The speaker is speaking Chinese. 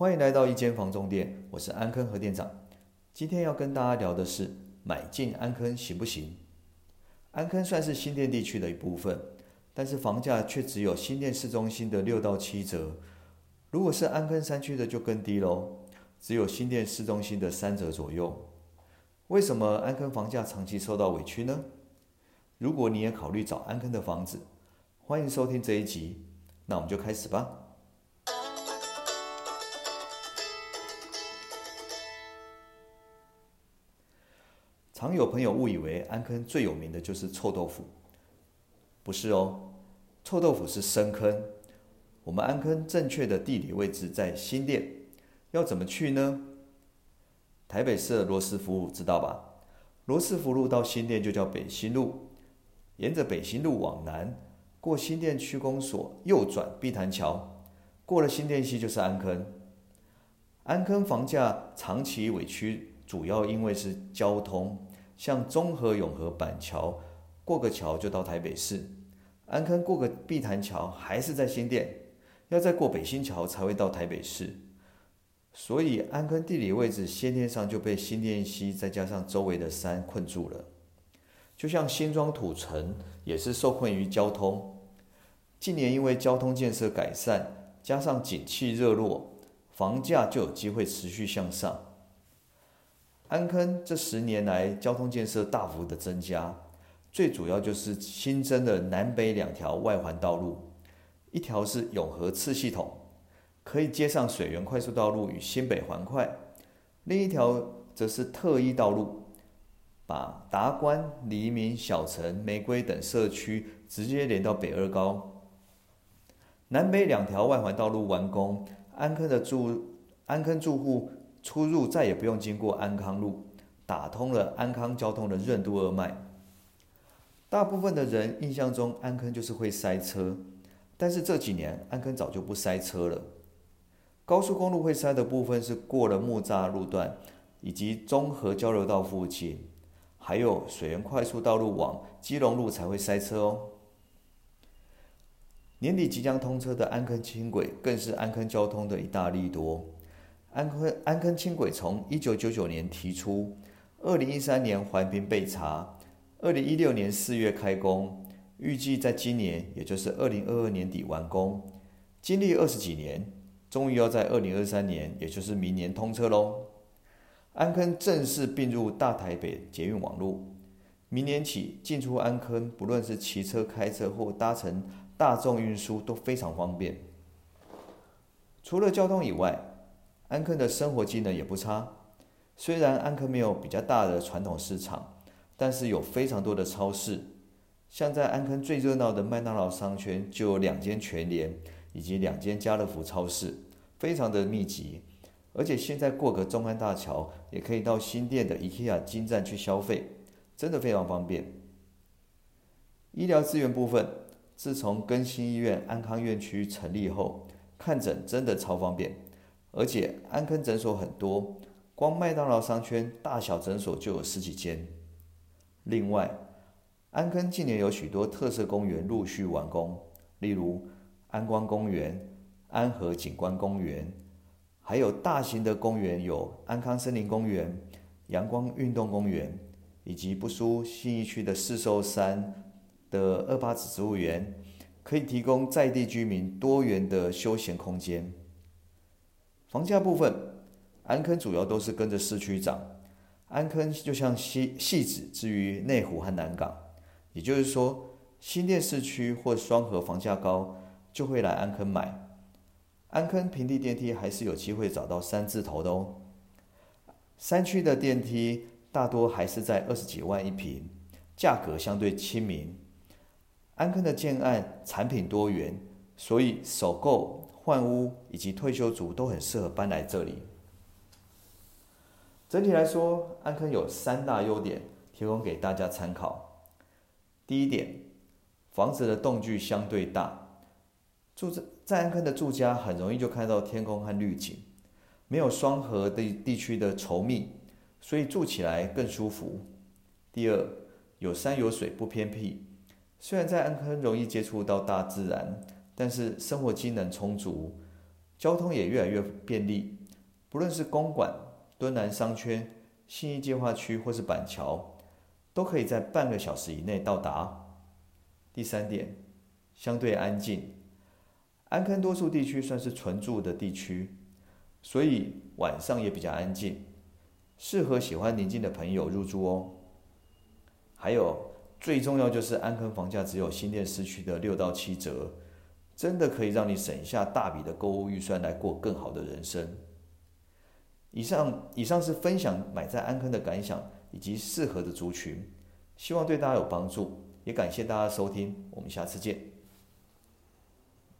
欢迎来到一间房中店，我是安坑和店长。今天要跟大家聊的是买进安坑行不行？安坑算是新店地区的一部分，但是房价却只有新店市中心的六到七折。如果是安坑山区的就更低喽，只有新店市中心的三折左右。为什么安坑房价长期受到委屈呢？如果你也考虑找安坑的房子，欢迎收听这一集。那我们就开始吧。常有朋友误以为安坑最有名的就是臭豆腐，不是哦，臭豆腐是深坑。我们安坑正确的地理位置在新店，要怎么去呢？台北市的罗斯福路知道吧？罗斯福路到新店就叫北新路，沿着北新路往南，过新店区公所右转碧潭桥，过了新店溪就是安坑。安坑房价长期委屈，主要因为是交通。像中和、永和、板桥，过个桥就到台北市；安坑过个碧潭桥还是在新店，要再过北新桥才会到台北市。所以安坑地理位置先天上就被新店溪再加上周围的山困住了。就像新庄土城也是受困于交通。近年因为交通建设改善，加上景气热络，房价就有机会持续向上。安坑这十年来交通建设大幅的增加，最主要就是新增的南北两条外环道路，一条是永和次系统，可以接上水源快速道路与新北环快；另一条则是特一道路，把达观、黎明、小城、玫瑰等社区直接连到北二高。南北两条外环道路完工，安坑的住安坑住户。出入再也不用经过安康路，打通了安康交通的任督二脉。大部分的人印象中安坑就是会塞车，但是这几年安坑早就不塞车了。高速公路会塞的部分是过了木栅路段以及中和交流道附近，还有水源快速道路往基隆路才会塞车哦。年底即将通车的安坑轻轨更是安坑交通的一大利多。安坑安坑轻轨从一九九九年提出，二零一三年环评被查，二零一六年四月开工，预计在今年，也就是二零二二年底完工。经历二十几年，终于要在二零二三年，也就是明年通车喽。安坑正式并入大台北捷运网络，明年起进出安坑，不论是骑车、开车或搭乘大众运输都非常方便。除了交通以外，安坑的生活机能也不差，虽然安坑没有比较大的传统市场，但是有非常多的超市，像在安坑最热闹的麦当劳商圈就有两间全联以及两间家乐福超市，非常的密集。而且现在过个中安大桥，也可以到新店的 IKEA 金站去消费，真的非常方便。医疗资源部分，自从更新医院安康院区成立后，看诊真的超方便。而且安坑诊所很多，光麦当劳商圈大小诊所就有十几间。另外，安坑近年有许多特色公园陆续完工，例如安光公园、安和景观公园，还有大型的公园有安康森林公园、阳光运动公园，以及不输信义区的四兽山的二八子植物园，可以提供在地居民多元的休闲空间。房价部分，安坑主要都是跟着市区涨。安坑就像西细指之于内湖和南港，也就是说，新店市区或双河房价高，就会来安坑买。安坑平地电梯还是有机会找到三字头的哦。山区的电梯大多还是在二十几万一平，价格相对亲民。安坑的建案产品多元，所以首购。换屋以及退休族都很适合搬来这里。整体来说，安坑有三大优点，提供给大家参考。第一点，房子的动距相对大，住在在安坑的住家很容易就看到天空和绿景，没有双河地地区的稠密，所以住起来更舒服。第二，有山有水不偏僻，虽然在安坑容易接触到大自然。但是生活机能充足，交通也越来越便利，不论是公馆、敦南商圈、信义计划区或是板桥，都可以在半个小时以内到达。第三点，相对安静。安坑多数地区算是纯住的地区，所以晚上也比较安静，适合喜欢宁静的朋友入住哦。还有最重要就是安坑房价只有新店市区的六到七折，真的可以让你省下大笔的购物预算来过更好的人生。以上以上是分享买在安坑的感想以及适合的族群，希望对大家有帮助，也感谢大家收听，我们下次见。